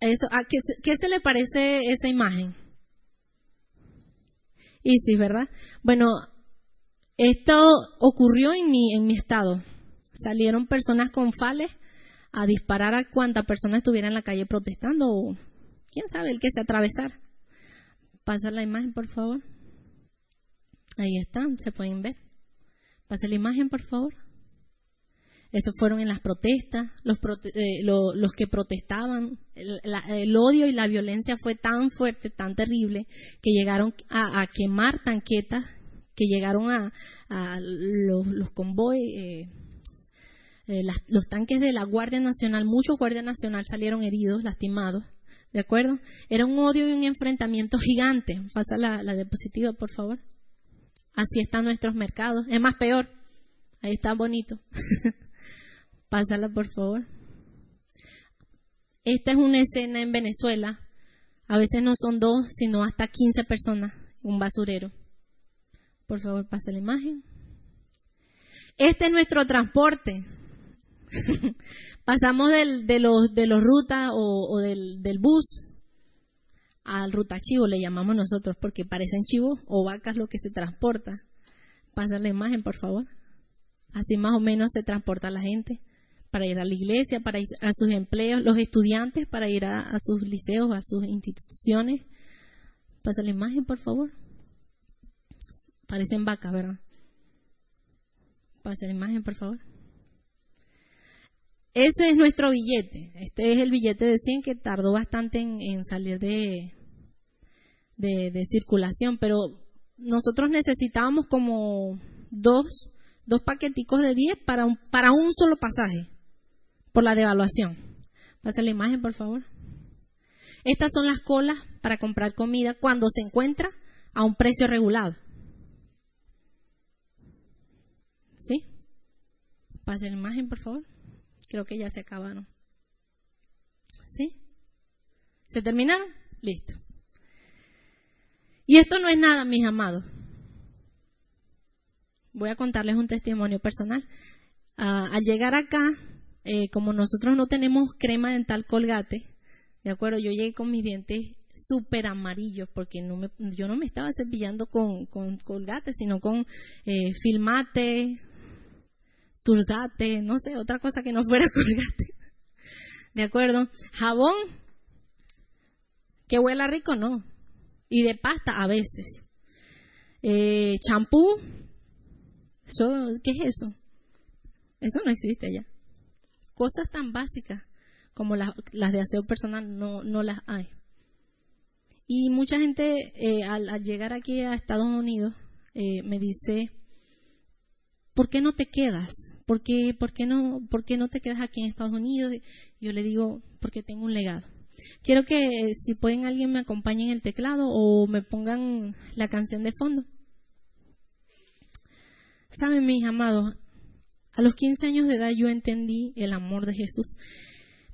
Eso, ¿a qué, qué, se le parece esa imagen? Y sí, ¿verdad? Bueno, esto ocurrió en mi, en mi estado. Salieron personas con fales a disparar a cuanta persona estuviera en la calle protestando o quién sabe el que se atravesar. Pasa la imagen, por favor. Ahí están, se pueden ver. Pasa la imagen, por favor. Estos fueron en las protestas, los, eh, los que protestaban. El, odio y la violencia fue tan fuerte, tan terrible, que llegaron a, a quemar tanquetas que llegaron a, los, los convoy, eh, eh, los tanques de la Guardia Nacional, muchos Guardia Nacional salieron heridos, lastimados, ¿De acuerdo? Era un odio y un enfrentamiento gigante. Pasa la, la diapositiva, por favor. Así están nuestros mercados. Es más peor. Ahí está bonito. Pásala, por favor. Esta es una escena en Venezuela. A veces no son dos, sino hasta 15 personas. Un basurero. Por favor, pase la imagen. Este es nuestro transporte. Pasamos del, de, los, de los rutas o, del, del, bus al ruta chivo, le llamamos nosotros, porque parecen chivos o vacas lo que se transporta. Pasa la imagen, por favor. Así más o menos se transporta la gente para ir a la iglesia, para ir a sus empleos, los estudiantes para ir a, a sus liceos, a sus instituciones. Pasa la imagen, por favor. Parecen vacas, ¿verdad? Pasa la imagen, por favor. Ese es nuestro billete. Este es el billete de 100 que tardó bastante en, salir de, circulación, pero nosotros necesitábamos como dos, dos paqueticos de 10 para un, para un solo pasaje, por la devaluación. Pasa la imagen, por favor. Estas son las colas para comprar comida cuando se encuentra a un precio regulado. ¿Sí? Pasa la imagen, por favor. Creo que ya se acabaron. ¿Sí? ¿Se terminaron? Listo. Y esto no es nada, mis amados. Voy a contarles un testimonio personal. Ah, al llegar acá, eh, como nosotros no tenemos crema dental colgate, ¿de acuerdo? Yo llegué con mis dientes súper amarillos porque yo no me estaba cepillando con, con colgate, sino con eh, filmate, Turdate, no sé, otra cosa que no fuera colgate. ¿De acuerdo? Jabón, que huela rico, no. Y de pasta a veces. Eh, champú, ¿qué es eso? Eso no existe ya. Cosas tan básicas como las, de aseo personal no, las hay. Y mucha gente eh, al, llegar aquí a Estados Unidos eh, me dice, ¿por qué no te quedas? ¿Por qué, por qué, no, ¿por qué no te quedas aquí en Estados Unidos? Yo le digo, porque tengo un legado. Quiero que si pueden alguien me acompañe en el teclado o me pongan la canción de fondo. Saben, mis amados, a los 15 años de edad yo entendí el amor de Jesús.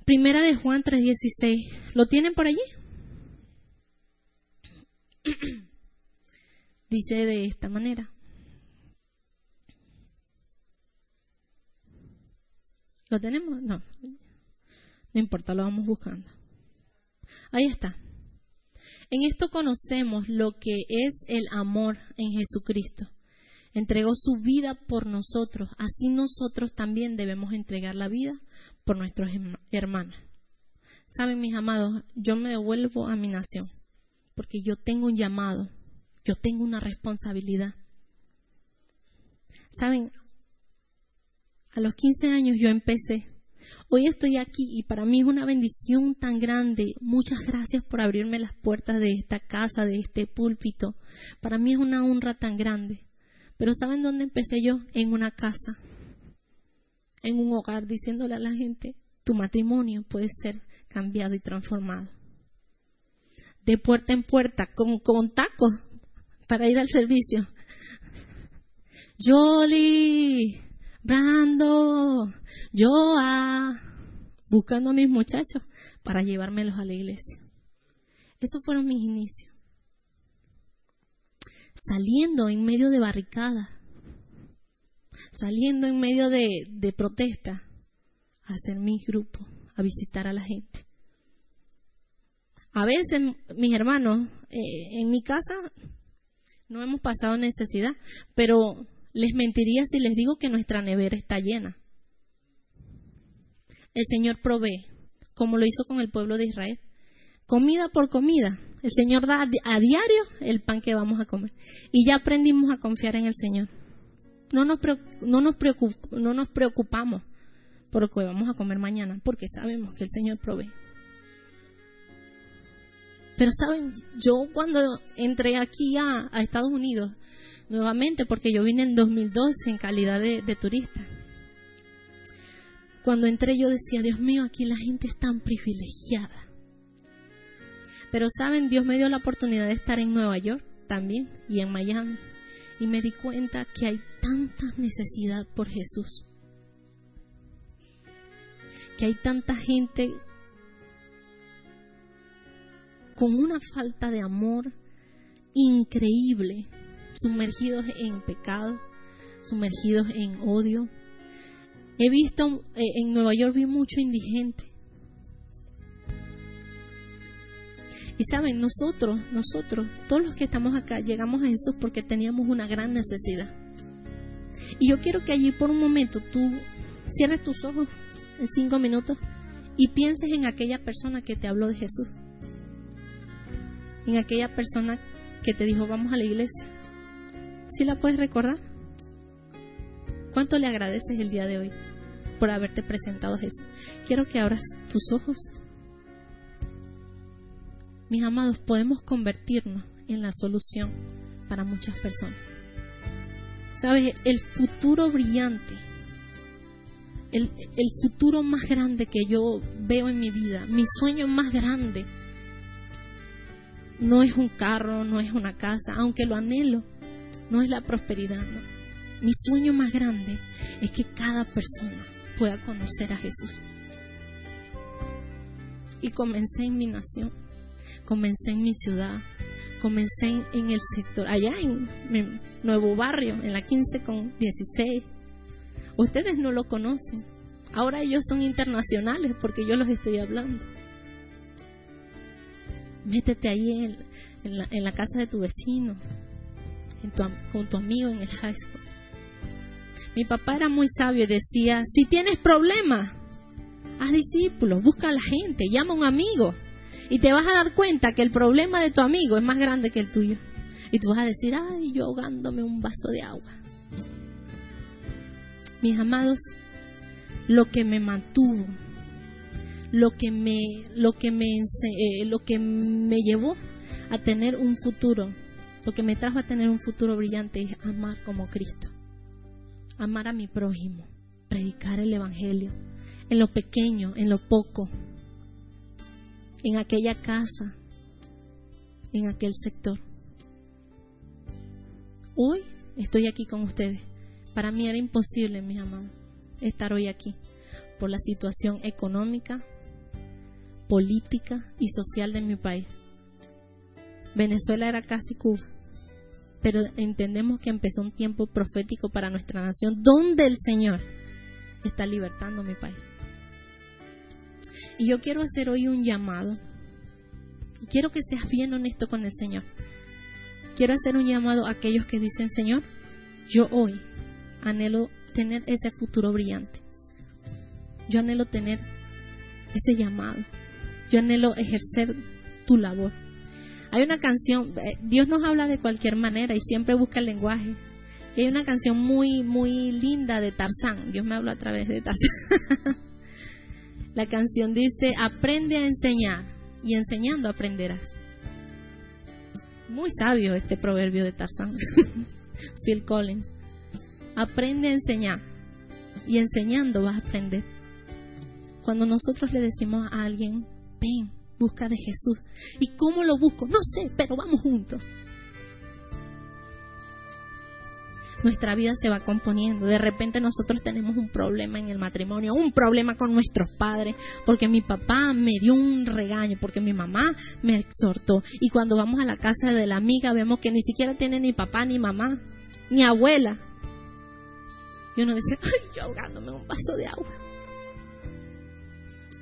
Primera de Juan 3:16. ¿Lo tienen por allí? Dice de esta manera. ¿Lo tenemos? No. No importa, lo vamos buscando. Ahí está. En esto conocemos lo que es el amor en Jesucristo. Entregó su vida por nosotros. Así nosotros también debemos entregar la vida por nuestros hermanos. Saben, mis amados, yo me devuelvo a mi nación porque yo tengo un llamado, yo tengo una responsabilidad. Saben, a los 15 años yo empecé. Hoy estoy aquí y para mí es una bendición tan grande. Muchas gracias por abrirme las puertas de esta casa, de este púlpito. Para mí es una honra tan grande. Pero ¿saben dónde empecé yo? En una casa, en un hogar, diciéndole a la gente, tu matrimonio puede ser cambiado y transformado. De puerta en puerta, con, con tacos para ir al servicio. Jolie, Brando, Joa, buscando a mis muchachos para llevármelos a la iglesia. Esos fueron mis inicios. Saliendo en medio de barricadas, saliendo en medio de, de protesta, a hacer mis grupos, a visitar a la gente. A veces, mis hermanos, eh, en mi casa no hemos pasado necesidad, pero les mentiría si les digo que nuestra nevera está llena. El Señor provee, como lo hizo con el pueblo de Israel. Comida por comida. El Señor da a diario el pan que vamos a comer. Y ya aprendimos a confiar en el Señor. No nos, no nos, no nos preocupamos por lo que vamos a comer mañana, porque sabemos que el Señor provee. Pero saben, yo cuando entré aquí a Estados Unidos, nuevamente porque yo vine en 2012 en calidad de, turista. Cuando entré yo decía, Dios mío, aquí la gente es tan privilegiada. Pero saben, Dios me dio la oportunidad de estar en Nueva York también y en Miami. Y me di cuenta que hay tanta necesidad por Jesús. Que hay tanta gente con una falta de amor increíble, sumergidos en pecado, sumergidos en odio. He visto, eh, en Nueva York vi mucho indigente. Y saben, nosotros, nosotros, todos los que estamos acá, llegamos a Jesús porque teníamos una gran necesidad. Y yo quiero que allí por un momento tú cierres tus ojos en cinco minutos y pienses en aquella persona que te habló de Jesús. En aquella persona que te dijo vamos a la iglesia. ¿Sí la puedes recordar? ¿Cuánto le agradeces el día de hoy por haberte presentado Jesús? Quiero que abras tus ojos. Mis amados, podemos convertirnos en la solución para muchas personas. ¿Sabes? El futuro brillante, el, el futuro más grande que yo veo en mi vida, mi sueño más grande, no es un carro, no es una casa, aunque lo anhelo, no es la prosperidad. Mi sueño más grande es que cada persona pueda conocer a Jesús. Y comencé en mi nación, comencé en mi ciudad, comencé en, el sector, allá en mi nuevo barrio, en la 15 con 16. Ustedes no lo conocen. Ahora ellos son internacionales porque yo los estoy hablando. Métete ahí en, la, casa de tu vecino, con tu amigo en el high school. Mi papá era muy sabio y decía, si tienes problemas, haz discípulos, busca a la gente, llama a un amigo y te vas a dar cuenta que el problema de tu amigo es más grande que el tuyo. Y tú vas a decir, ay, yo ahogándome un vaso de agua. Mis amados, lo que me mantuvo lo que me, lo que me, eh, lo que me llevó a tener un futuro, lo que me trajo a tener un futuro brillante es amar como Cristo, amar a mi prójimo, predicar el Evangelio, en lo pequeño, en lo poco, en aquella casa, en aquel sector. Hoy estoy aquí con ustedes. Para mí era imposible, mis amados, estar hoy aquí. Por la situación económica, política y social de mi país. Venezuela era casi Cuba, pero entendemos que empezó un tiempo profético para nuestra nación, donde el Señor está libertando mi país. Y yo quiero hacer hoy un llamado, y quiero que seas bien honesto con el Señor. Quiero hacer un llamado a aquellos que dicen, Señor, yo hoy anhelo tener ese futuro brillante. Yo anhelo tener ese llamado. Yo anhelo ejercer tu labor. Hay una canción, eh, Dios nos habla de cualquier manera y siempre busca el lenguaje. Y hay una canción muy, muy linda de Tarzán. Dios me habla a través de Tarzán. La canción dice, aprende a enseñar y enseñando aprenderás. Muy sabio este proverbio de Tarzán. Phil Collins. Aprende a enseñar y enseñando vas a aprender. Cuando nosotros le decimos a alguien, ven, busca de Jesús. ¿Y cómo lo busco? No sé, pero vamos juntos. Nuestra vida se va componiendo. De repente nosotros tenemos un problema en el matrimonio, un problema con nuestros padres, porque mi papá me dio un regaño, porque mi mamá me exhortó. Y cuando vamos a la casa de la amiga vemos que ni siquiera tiene ni papá, ni mamá, ni abuela. Y uno dice, ay, yo ahogándome un vaso de agua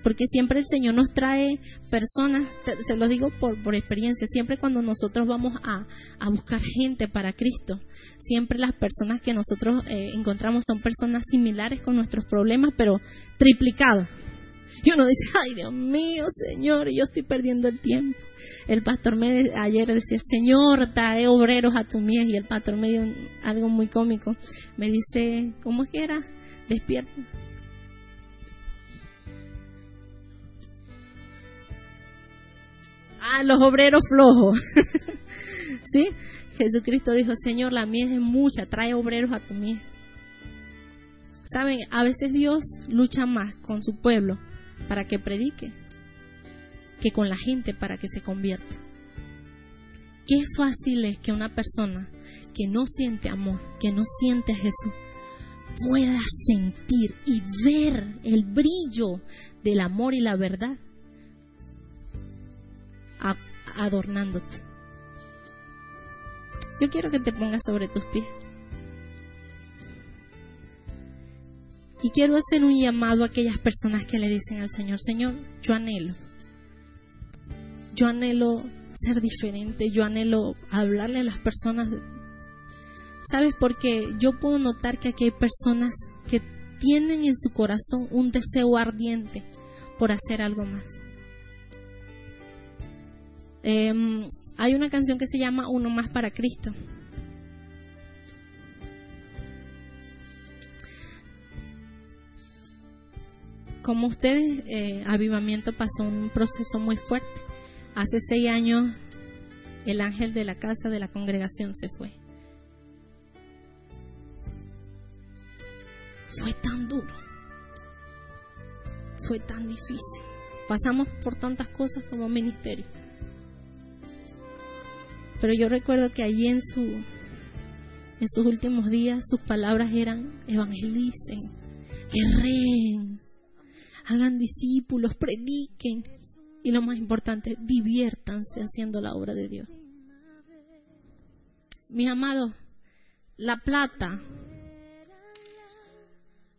porque siempre el Señor nos trae personas, se lo digo por, por experiencia, siempre cuando nosotros vamos a, buscar gente para Cristo, siempre las personas que nosotros eh, encontramos son personas similares con nuestros problemas, pero triplicados. Y uno dice, ay Dios mío, Señor, yo estoy perdiendo el tiempo. El pastor me ayer decía, Señor, trae obreros a tu mies. Y el pastor me dio algo muy cómico. Me dice, ¿cómo es que era? Despierta Ah, los obreros flojos. ¿Sí? Jesucristo dijo, Señor, la mies es mucha, trae obreros a tu mies. Saben, a veces Dios lucha más con su pueblo para que predique. que con la gente para que se convierta. Qué fácil es que una persona que no siente amor, que no siente a Jesús, pueda sentir y ver el brillo del amor y la verdad adornándote. Yo quiero que te pongas sobre tus pies. Y quiero hacer un llamado a aquellas personas que le dicen al Señor, Señor, yo anhelo. Yo anhelo ser diferente, yo anhelo hablarle a las personas. ¿Sabes? Porque yo puedo notar que aquí hay personas que tienen en su corazón un deseo ardiente por hacer algo más. Em, hay una canción que se llama Uno más para Cristo. Como ustedes, eh, Avivamiento pasó un proceso muy fuerte. Hace seis años el ángel de la casa de la congregación se fue. Fue tan duro. Fue tan difícil. Pasamos por tantas cosas como ministerio. Pero yo recuerdo que allí en su en sus últimos días sus palabras eran evangelicen, guerreen, hagan discípulos, prediquen y lo más importante, diviértanse haciendo la obra de Dios. Mis amados, la plata,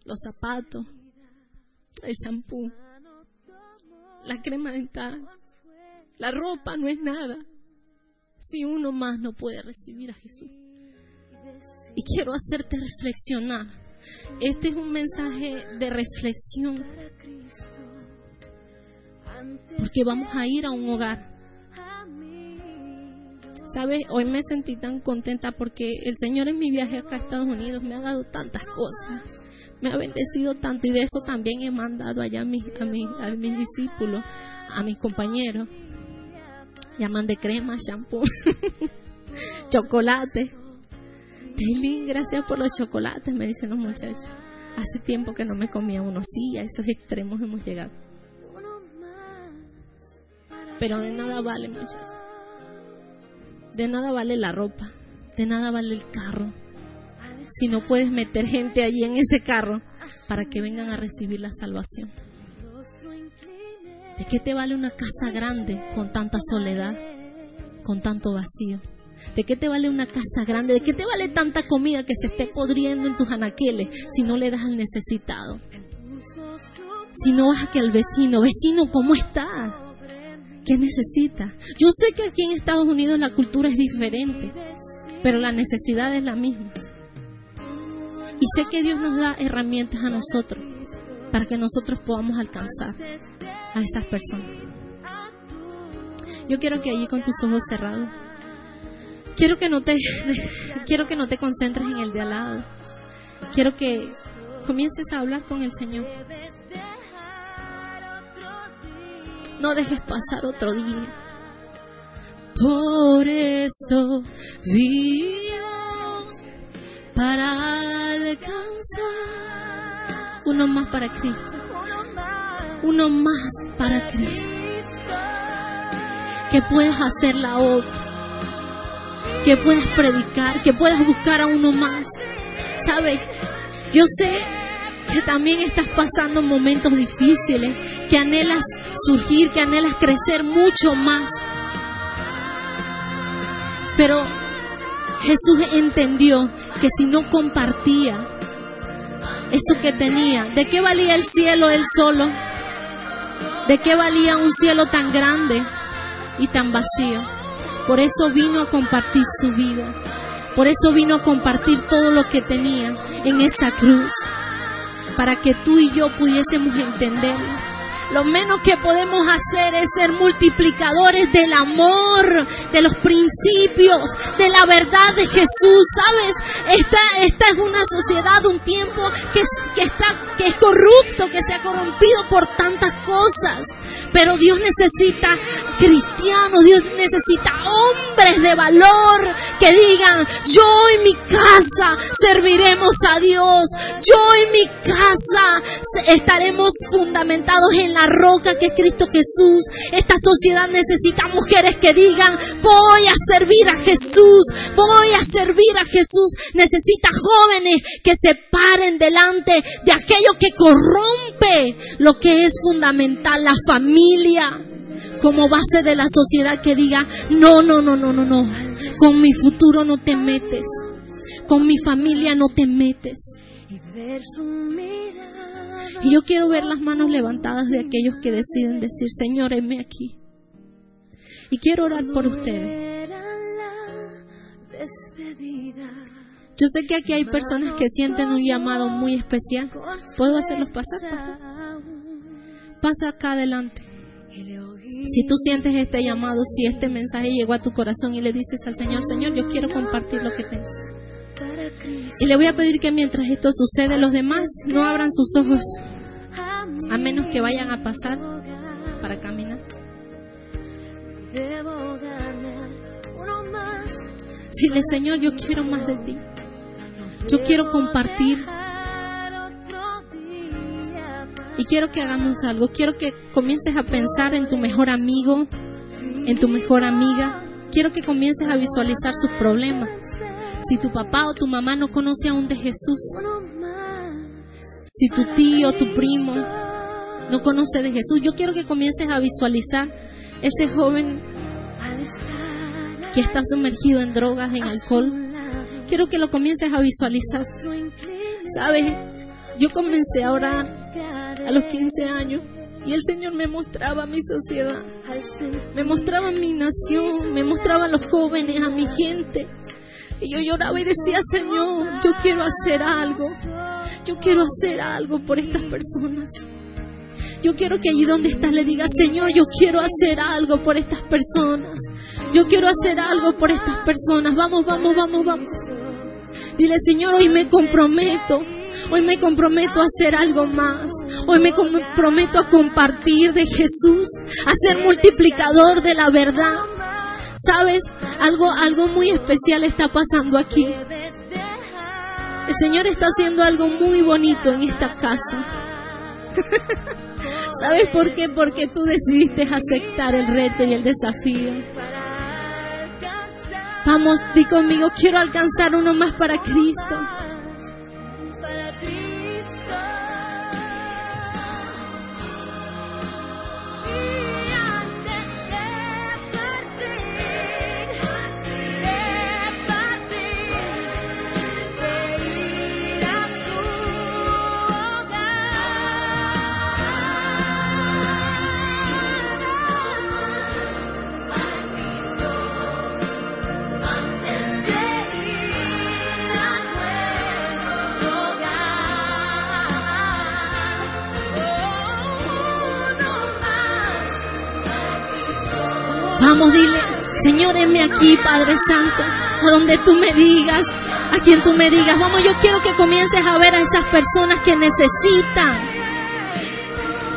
los zapatos, el champú, la crema dental, la ropa no es nada si uno más no puede recibir a Jesús. Y quiero hacerte reflexionar. Este es un mensaje de reflexión. Porque vamos a ir a un hogar. ¿Sabes? Hoy me sentí tan contenta porque el Señor en mi viaje acá a Estados Unidos me ha dado tantas cosas. Me ha bendecido tanto y de eso también he mandado allá a mis, a mis, a mis discípulos, a mis compañeros llaman de crema, shampoo, chocolate. Taylin, gracias por los chocolates, me dicen los muchachos. Hace tiempo que no me comía uno. Sí, a esos extremos hemos llegado. Pero de nada vale, muchachos. De nada vale la ropa. De nada vale el carro. Si no puedes meter gente allí en ese carro para que vengan a recibir la salvación. ¿De qué te vale una casa grande con tanta soledad, con tanto vacío? ¿De qué te vale una casa grande? ¿De qué te vale tanta comida que se esté podriendo en tus anaqueles si no le das al necesitado? Si no vas a que al vecino, vecino, ¿cómo estás? ¿Qué necesita? Yo sé que aquí en Estados Unidos la cultura es diferente, pero la necesidad es la misma. Y sé que Dios nos da herramientas a nosotros para que nosotros podamos alcanzar a esas personas. Yo quiero que allí con tus ojos cerrados, quiero que no te, quiero que no te concentres en el de al lado. Quiero que comiences a hablar con el Señor. No dejes pasar otro día. Por esto vivo para alcanzar uno más para Cristo uno más para Cristo. Que puedas hacer la obra, que puedas predicar, que puedas buscar a uno más. ¿Sabes? Yo sé que también estás pasando momentos difíciles, que anhelas surgir, que anhelas crecer mucho más. Pero Jesús entendió que si no compartía eso que tenía, ¿de qué valía el cielo él solo? ¿De qué valía un cielo tan grande y tan vacío? Por eso vino a compartir su vida. Por eso vino a compartir todo lo que tenía en esa cruz. Para que tú y yo pudiésemos entender lo menos que podemos hacer es ser multiplicadores del amor, de los principios, de la verdad de Jesús. ¿Sabes? Esta, esta es una sociedad, un tiempo que, que, está, que es corrupto, que se ha corrompido por tantas cosas. Pero Dios necesita cristianos, Dios necesita hombres de valor que digan, yo en mi casa serviremos a Dios, yo en mi casa estaremos fundamentados en la roca que es Cristo Jesús. Esta sociedad necesita mujeres que digan, voy a servir a Jesús, voy a servir a Jesús. Necesita jóvenes que se paren delante de aquello que corrompe lo que es fundamental, la familia como base de la sociedad que diga, no, no, no, no, no, no, con mi futuro no te metes, con mi familia no te metes. Yo quiero ver las manos levantadas de aquellos que deciden decir, Señor, heme aquí. Y quiero orar por ustedes. Yo sé que aquí hay personas que sienten un llamado muy especial. ¿Puedo hacerlos pasar? Pasa acá adelante. Si tú sientes este llamado, si este mensaje llegó a tu corazón y le dices al Señor, Señor, yo quiero compartir lo que tengo. Y le voy a pedir que mientras esto sucede, los demás no abran sus ojos, a menos que vayan a pasar para caminar. Dile, Señor, yo quiero más de ti. Yo quiero compartir y quiero que hagamos algo. Quiero que comiences a pensar en tu mejor amigo, en tu mejor amiga. Quiero que comiences a visualizar sus problemas. Si tu papá o tu mamá no conoce aún de Jesús, si tu tío o tu primo no conoce de Jesús, yo quiero que comiences a visualizar ese joven que está sumergido en drogas, en alcohol. Quiero que lo comiences a visualizar. ¿Sabes? Yo comencé a orar a los 15 años y el Señor me mostraba mi sociedad, me mostraba mi nación, me mostraba a los jóvenes, a mi gente. Y yo lloraba y decía, Señor, yo quiero hacer algo, yo quiero hacer algo por estas personas. Yo quiero que allí donde estás le digas, Señor, yo quiero hacer algo por estas personas. Yo quiero hacer algo por estas personas. Vamos, vamos, vamos, vamos. Dile, Señor, hoy me comprometo Hoy me comprometo a hacer algo más. Hoy me comprometo a compartir de Jesús, a ser multiplicador de la verdad. ¿Sabes? Algo, algo muy especial está pasando aquí. El Señor está haciendo algo muy bonito en esta casa. ¿Sabes por qué? Porque tú decidiste aceptar el reto y el desafío. Vamos, di conmigo, quiero alcanzar uno más para Cristo. Dile, Señor, heme aquí, Padre Santo, a donde tú me digas, a quien tú me digas. Vamos, yo quiero que comiences a ver a esas personas que necesitan.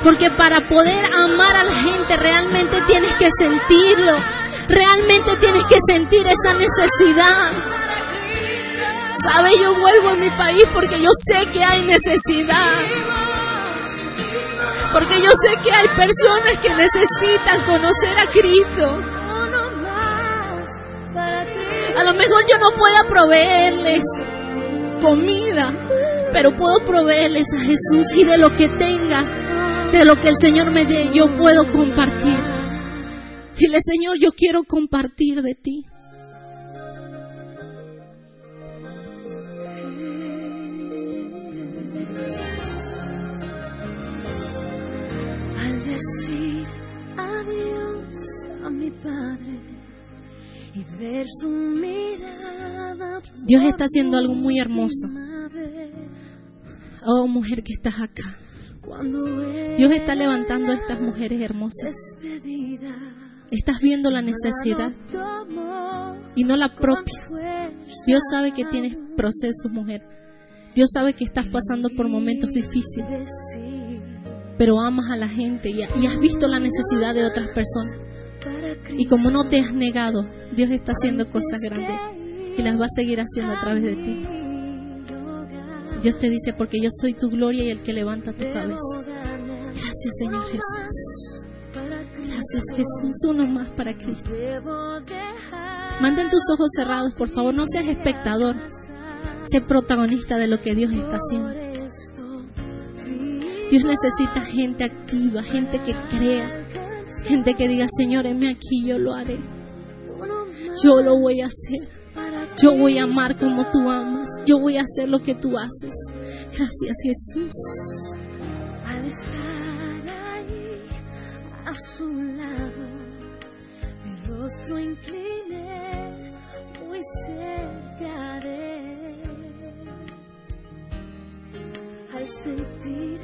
Porque para poder amar a la gente realmente tienes que sentirlo. Realmente tienes que sentir esa necesidad. ¿Sabe? Yo vuelvo a mi país porque yo sé que hay necesidad. Porque yo sé que hay personas que necesitan conocer a Cristo. A lo mejor yo no pueda proveerles comida, pero puedo proveerles a Jesús y de lo que tenga, de lo que el Señor me dé, yo puedo compartir. Dile, Señor, yo quiero compartir de ti. Dios está haciendo algo muy hermoso. Oh mujer que estás acá. Dios está levantando a estas mujeres hermosas. Estás viendo la necesidad y no la propia. Dios sabe que tienes procesos, mujer. Dios sabe que estás pasando por momentos difíciles. Pero amas a la gente y has visto la necesidad de otras personas. Y como no te has negado, Dios está haciendo cosas grandes y las va a seguir haciendo a través de ti. Dios te dice, porque yo soy tu gloria y el que levanta tu cabeza. Gracias Señor Jesús. Gracias Jesús. Uno más para Cristo. Manden tus ojos cerrados, por favor, no seas espectador. Sé protagonista de lo que Dios está haciendo. Dios necesita gente activa, gente que crea, gente que diga, Señor, heme aquí, yo lo haré. Yo lo voy a hacer. Yo voy a amar como tú amas. Yo voy a hacer lo que tú haces. Gracias Jesús. Al estar allí a su lado, mi rostro incliné muy cerca de él. Al sentir